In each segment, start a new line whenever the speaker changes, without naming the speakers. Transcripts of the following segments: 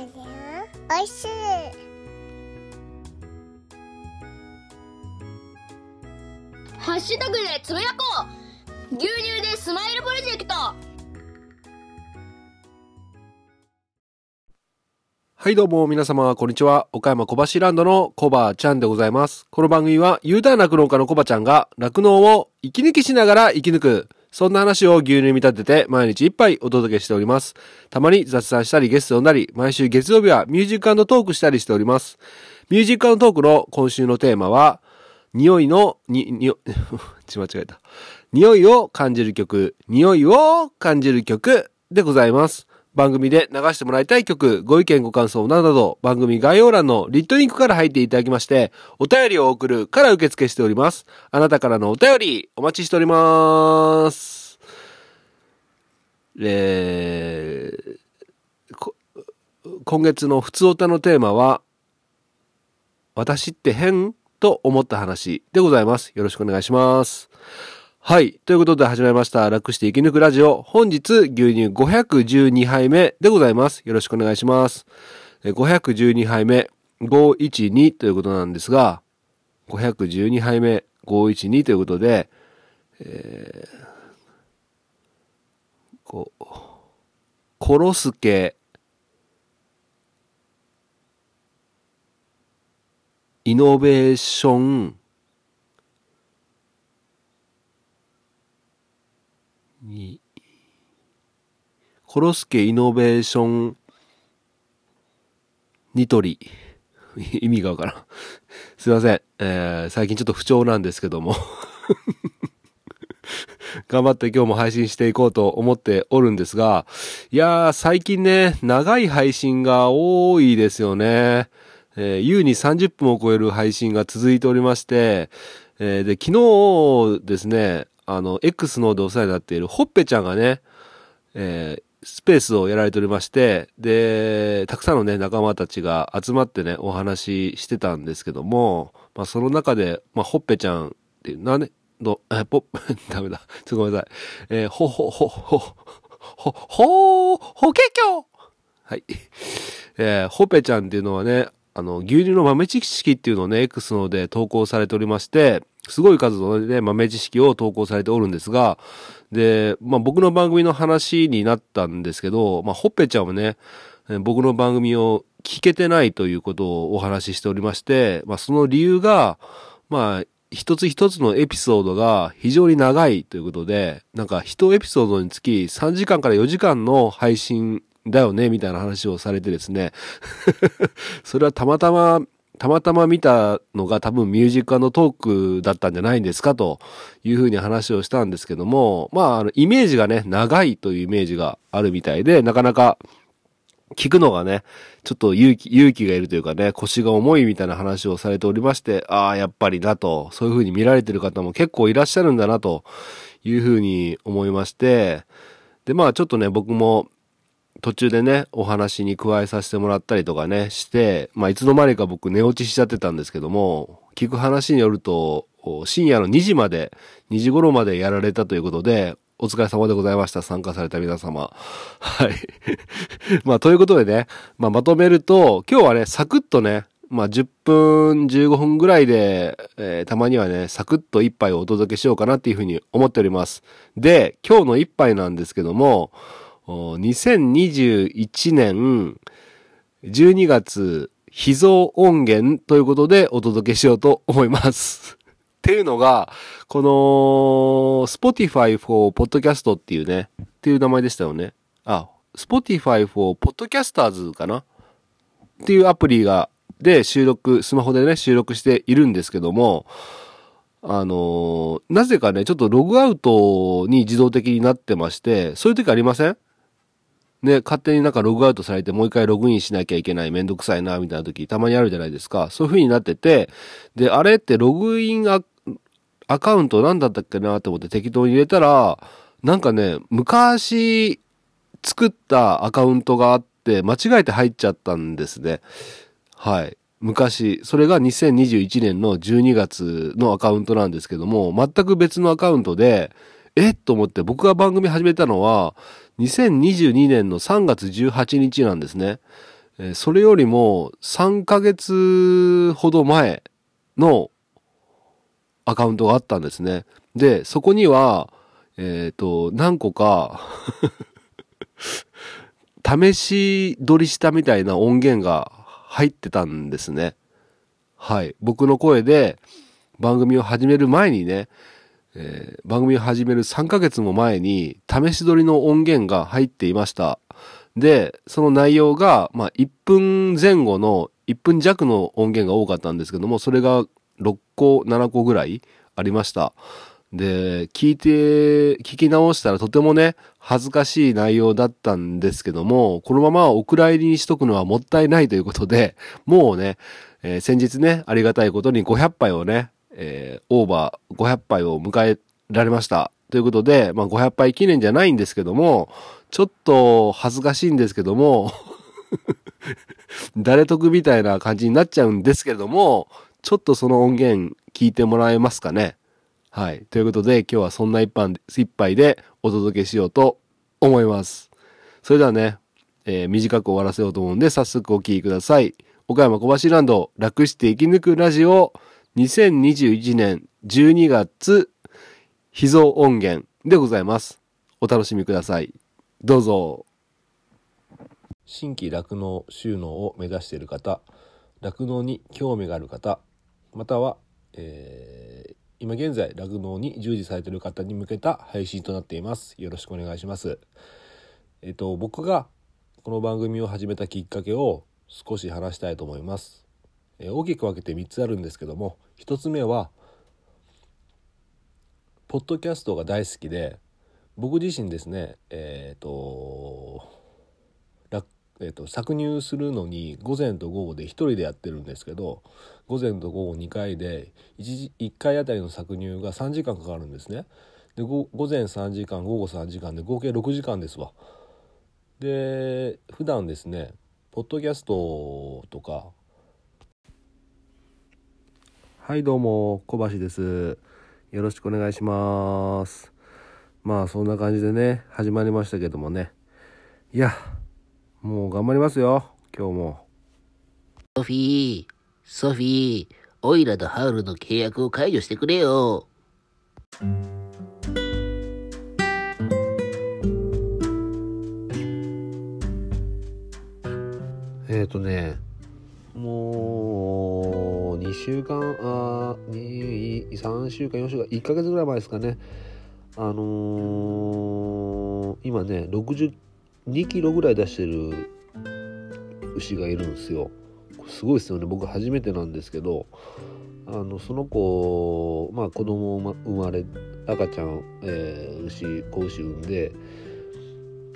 おい。しい。
ハッシュタグでつぶやこう牛乳でスマイルプロジェクト
はい。どうも皆様こんにちは。岡山小橋ランドのコバちゃんでござい。ます。この番組は U ターン酪農家のコバちゃんが酪農を息抜きしながら生き抜く。そんな話を牛乳に見立てて毎日一杯お届けしております。たまに雑談したりゲスト呼んだり、毎週月曜日はミュージックトークしたりしております。ミュージックトークの今週のテーマは、匂いの、に、に、ち 間違えた。匂いを感じる曲、匂いを感じる曲でございます。番組で流してもらいたい曲、ご意見ご感想などなど、番組概要欄のリットリンクから入っていただきまして、お便りを送るから受付しております。あなたからのお便り、お待ちしております。えー、今月の普通歌のテーマは、私って変と思った話でございます。よろしくお願いします。はい。ということで始まりました。楽して生き抜くラジオ。本日、牛乳512杯目でございます。よろしくお願いします。512杯目、512ということなんですが、512杯目、512ということで、えー、こう、コロスケ、イノベーション、に、コロスケイノベーションニトリ。意味がわからん。すいません。えー最近ちょっと不調なんですけども。頑張って今日も配信していこうと思っておるんですが、いやー、最近ね、長い配信が多いですよね。えー優に30分を超える配信が続いておりまして、えーで、昨日ですね、あの、X の方でお世話になっているほっぺちゃんがね、えースペースをやられておりまして、で、たくさんのね、仲間たちが集まってね、お話ししてたんですけども、まあ、その中で、まあ、ほっぺちゃんっていう、なね、ど、え、ぽ、ダメだ。ごめんなさい。えーほ、ほ、ほ、ほ、ほ、ほ、ほけきょはい。えーほっぺちゃんっていうのはね、あの、牛乳の豆知識っていうのをね、X ので投稿されておりまして、すごい数のね、豆知識を投稿されておるんですが、で、まあ僕の番組の話になったんですけど、まあほっぺちゃんはね、僕の番組を聞けてないということをお話ししておりまして、まあその理由が、まあ一つ一つのエピソードが非常に長いということで、なんか一エピソードにつき3時間から4時間の配信だよね、みたいな話をされてですね。それはたまたま、たまたま見たのが多分ミュージックトークだったんじゃないんですかというふうに話をしたんですけども、まあ、あの、イメージがね、長いというイメージがあるみたいで、なかなか聞くのがね、ちょっと勇気、勇気がいるというかね、腰が重いみたいな話をされておりまして、ああ、やっぱりなと、そういうふうに見られてる方も結構いらっしゃるんだなというふうに思いまして、で、まあちょっとね、僕も途中でね、お話に加えさせてもらったりとかね、して、まあいつの間にか僕寝落ちしちゃってたんですけども、聞く話によると、深夜の2時まで、2時頃までやられたということで、お疲れ様でございました。参加された皆様。はい。まあ、ということでね、まあ、まとめると、今日はね、サクッとね、まあ、10分、15分ぐらいで、えーたまにはね、サクッと一杯をお届けしようかなっていうふうに思っております。で、今日の一杯なんですけども、2021年12月秘蔵音源ということでお届けしようと思います。っていうのが、この、Spotify for Podcast っていうね、っていう名前でしたよね。あ、Spotify for Podcasters かな？っていうアプリが、で収録、スマホでね、収録しているんですけども、あのーなぜかね、ちょっとログアウトに自動的になってまして、そういう時ありません？ね、勝手になんかログアウトされてもう一回ログインしなきゃいけないめんどくさいな、みたいな時たまにあるじゃないですか。そういう風になってて、で、あれってログインアアカウント何だったっけなと思って適当に入れたら、なんかね、昔作ったアカウントがあって、間違えて入っちゃったんですね。はい。昔、それが2021年の12月のアカウントなんですけども、全く別のアカウントで、えと思って僕が番組始めたのは、2022年の3月18日なんですね。それよりも3ヶ月ほど前のアカウントがあったんですね。で、そこには、えっ、と、何個か、試し撮りしたみたいな音源が入ってたんですね。はい。僕の声で番組を始める前にね、えー番組を始める3ヶ月も前に試し撮りの音源が入っていました。で、その内容が、まあ、1分前後の、1分弱の音源が多かったんですけども、それが6個、7個ぐらいありました。で、聞いて、聞き直したらとてもね、恥ずかしい内容だったんですけども、このままお蔵入りにしとくのはもったいないということで、もうね、えー先日ね、ありがたいことに500杯をね、えーオーバー500杯を迎えられました。ということで、まあ500杯記念じゃないんですけども、ちょっと恥ずかしいんですけども、誰得みたいな感じになっちゃうんですけれども、ちょっとその音源聞いてもらえますかね。はい。ということで、今日はそんな一杯一杯でお届けしようと思います。それではね、えー短く終わらせようと思うんで、早速お聞きください。岡山小橋ランド、楽して生き抜くラジオ、2021年12月、秘蔵音源でございます。お楽しみください。どうぞ。新規酪農収納を目指している方、酪農に興味がある方、または、えー今現在酪農に従事されている方に向けた配信となっています。よろしくお願いします。えっ、と、僕がこの番組を始めたきっかけを少し話したいと思います。大きく分けて3つあるんですけども、1つ目は、ポッドキャストが大好きで、僕自身ですね、えっ、と、えー、と搾乳するのに午前と午後で1人でやってるんですけど午前と午後2回で 1, 1回あたりの搾乳が3時間かかるんですね。で午前3時間午後3時間で合計6時間ですわ。で普段ですねポッドキャストとかはいどうも小橋です。よろしくお願いします。まあそんな感じでね始まりましたけどもね。いやもう頑張りますよ。今日も。
ソフィー、ソフィー、オイラとハウルの契約を解除してくれよ。
えっ、ー、とねもう2週間あ3週間4週間1ヶ月ぐらい前ですかね。あのー今ね62キロぐらい出してる牛がいるんですよ。すごいですよね。僕初めてなんですけどあのその子まあ子供を生まれ赤ちゃん、えー牛子牛産んで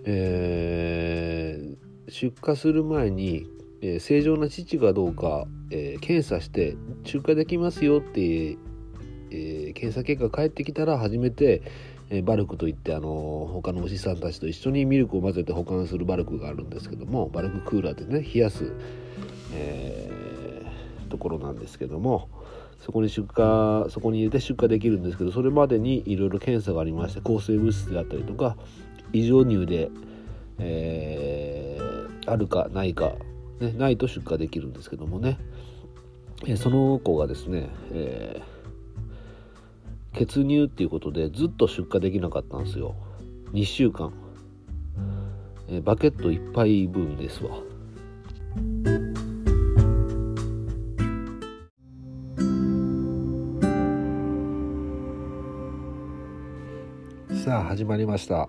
えー出荷する前に、えー正常な乳かどうか、えー検査して出荷できますよって、えー検査結果返ってきたら初めて、えーバルクといってあの他の牛さんたちと一緒にミルクを混ぜて保管するバルクがあるんですけどもバルククーラーでね冷やす、えところなんですけどもそこに出荷そこに入れて出荷できるんですけどそれまでにいろいろ検査がありまして抗生物質であったりとか異常乳で、えあるかないか、ね、ないと出荷できるんですけどもね、えその子がですね、えー血乳っていうことでずっと出荷できなかったんですよ。2週間、えーバケット1杯分ですわ。さあ始まりました、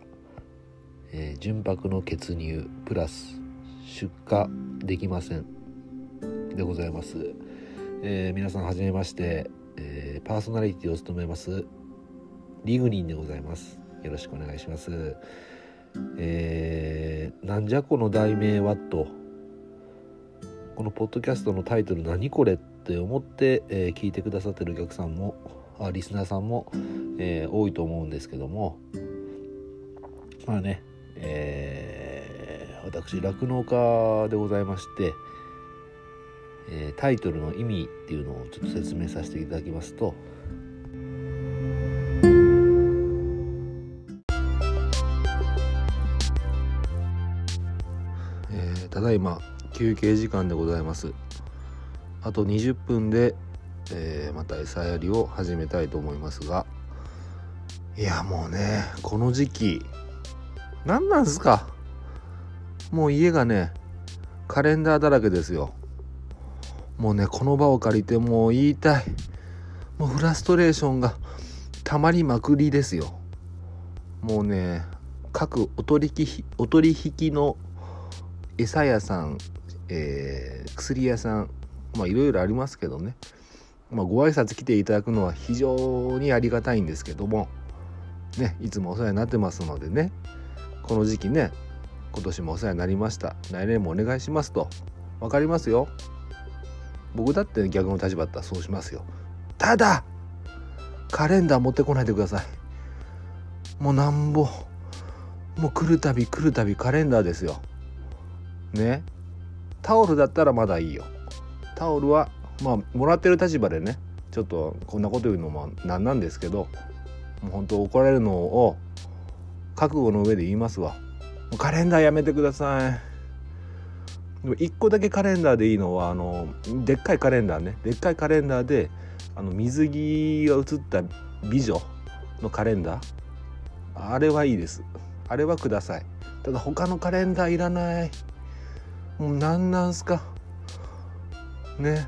えー純白の血乳プラス出荷できません。でございます、えー皆さんはじめまして、えーパーソナリティを務めます。リグニンでございます。よろしくお願いします。えーなんじゃこの題名はと。このポッドキャストのタイトル何これって思って、えー聞いてくださってるお客さんもあリスナーさんも、えー多いと思うんですけども。まあね、えー私酪農家でございまして、えータイトルの意味っていうのをちょっと説明させていただきますとえーただいま休憩時間でございます。あと20分で、えーまた餌やりを始めたいと思いますがいやもうねこの時期何なんすか？もう家がねカレンダーだらけですよ。もうねこの場を借りてもう言いたい。もうフラストレーションがたまりまくりですよ。もうね各お取引お取引の餌屋さん、えー薬屋さんまあいろいろありますけどね。まあご挨拶来ていただくのは非常にありがたいんですけども。ねいつもお世話になってますのでね。この時期ね今年もお世話になりました。来年もお願いしますと。分かりますよ。僕だって逆の立場だったらそうしますよ。ただカレンダー持ってこないでください。もうなんぼもう来るたび来るたびカレンダーですよ。ね。タオルだったらまだいいよ。タオルはまあもらってる立場でねちょっとこんなこと言うのもなんなんですけどもう本当怒られるのを覚悟の上で言いますわ。カレンダーやめてください。でも1個だけカレンダーでいいのはあのでっかいカレンダーね。でっかいカレンダーであの水着が写った美女のカレンダー。あれはいいです。あれはください。ただ他のカレンダーいらない。もうなんなんすか。ね。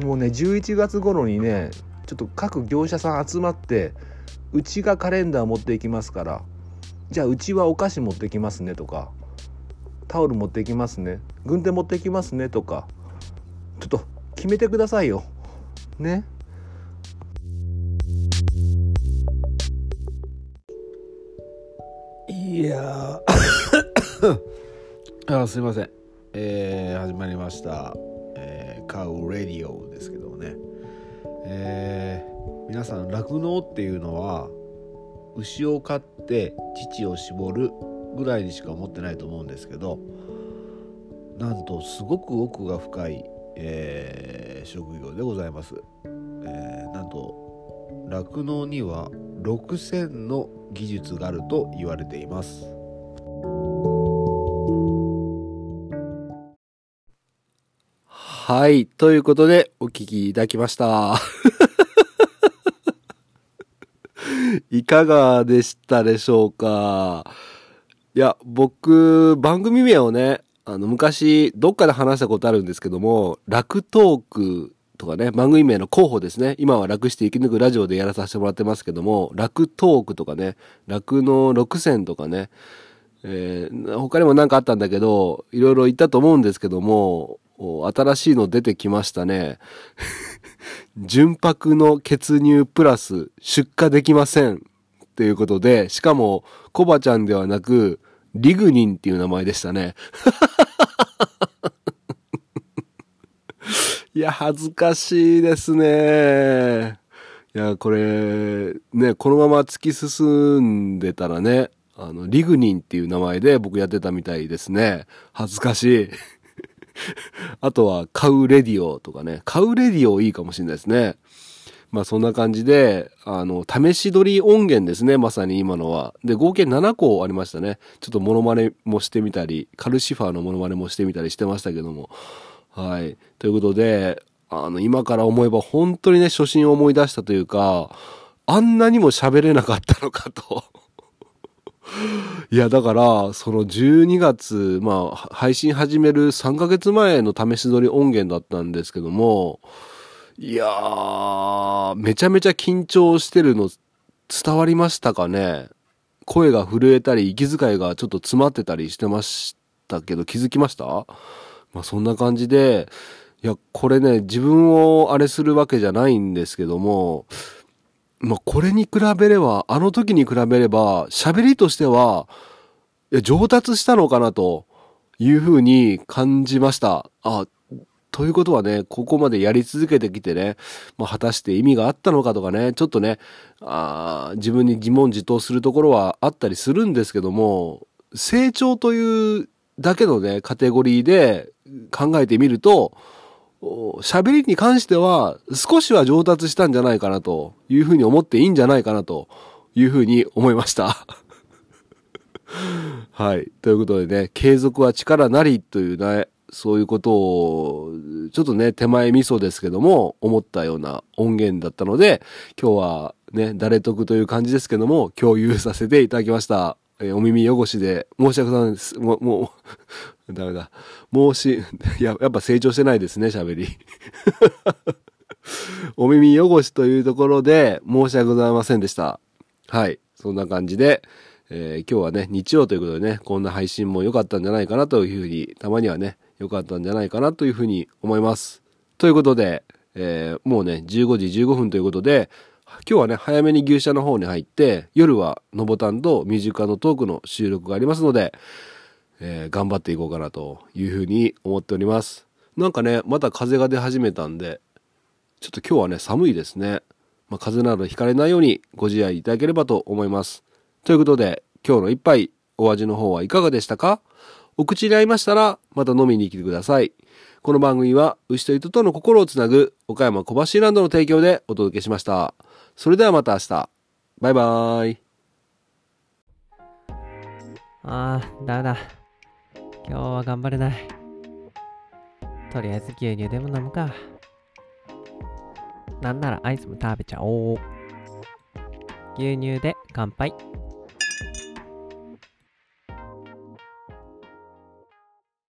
もうね11月頃にねちょっと各業者さん集まってうちがカレンダー持っていきますからじゃあうちはお菓子持ってきますねとかタオル持ってきますね軍手持ってきますねとかちょっと決めてくださいよ。ね。
いや あすいません。えー、始まりました、えー、カウレディオですけどもね。えー、皆さん酪農っていうのは牛を飼って乳を絞るぐらいにしか思ってないと思うんですけどなんとすごく奥が深い、えー職業でございます、えーなんと酪農には6000の技術があると言われています
はい。ということで、お聞きいただきました。いかがでしたでしょうか？いや、僕、番組名をね、あの、昔、どっかで話したことあるんですけども、楽トークとかね、番組名の候補ですね。今は楽して生き抜くラジオでやらさせてもらってますけども、楽トークとかね、楽の6選とかね、えー他にも何かあったんだけど、いろいろ言ったと思うんですけども、新しいの出てきましたね。純白の血乳プラス出荷できません。っていうことで、しかも、コバちゃんではなく、リグニンっていう名前でしたね。いや、恥ずかしいですね。いや、これ、ね、このまま突き進んでたらね、あの、リグニンっていう名前で僕やってたみたいですね。恥ずかしい。あとは、カウレディオとかね。カウレディオいいかもしれないですね。まあそんな感じで、あの、試し撮り音源ですね、まさに今のは。で、合計7個ありましたね。ちょっとモノマネもしてみたり、カルシファーのモノマネもしてみたりしてましたけども。はい。ということで、あの、今から思えば本当にね、初心を思い出したというか、あんなにも喋れなかったのかと。いや、だから、その12月、まあ、配信始める3ヶ月前の試し撮り音源だったんですけども、いやー、めちゃめちゃ緊張してるの伝わりましたかね？声が震えたり、息遣いがちょっと詰まってたりしてましたけど、気づきました？まあそんな感じで、いや、これね、自分をあれするわけじゃないんですけども、まあこれに比べれば、あの時に比べれば、喋りとしては、上達したのかなというふうに感じました。あ、ということはね、ここまでやり続けてきてね、まあ、果たして意味があったのかとかね、ちょっとね、あ自分に自問自答するところはあったりするんですけども、成長というだけのね、カテゴリーで考えてみると、喋りに関しては少しは上達したんじゃないかなというふうに思っていいんじゃないかなというふうに思いました。はい。ということでね、継続は力なりというね、そういうことを、ちょっとね、手前味噌ですけども、思ったような音源だったので、今日はね、誰得という感じですけども、共有させていただきました。えーお耳汚しで申し訳ないです。もう、もう、ダメだ。申し、や、やっぱ成長してないですね、喋り。お耳汚しというところで申し訳ございませんでした。はい。そんな感じで、えー今日はね、日曜ということでね、こんな配信も良かったんじゃないかなというふうに、たまにはね、良かったんじゃないかなというふうに思います。ということで、えーもうね、15時15分ということで、今日はね、早めに牛舎の方に入って、夜はのぼたんとミュージカルのトークの収録がありますので、えー頑張っていこうかなというふうに思っております。なんかね、また風が出始めたんで、ちょっと今日はね、寒いですね。まあ、風邪などひかれないようにご自愛いただければと思います。ということで、今日の一杯、お味の方はいかがでしたか？お口に合いましたら、また飲みに来てください。この番組は、牛と糸との心をつなぐ、岡山小橋ランドの提供でお届けしました。それではまた明日。バイバーイ。
ああ、だめだ。今日は頑張れない。とりあえず牛乳でも飲むか。なんならアイスも食べちゃおう。牛乳で乾杯。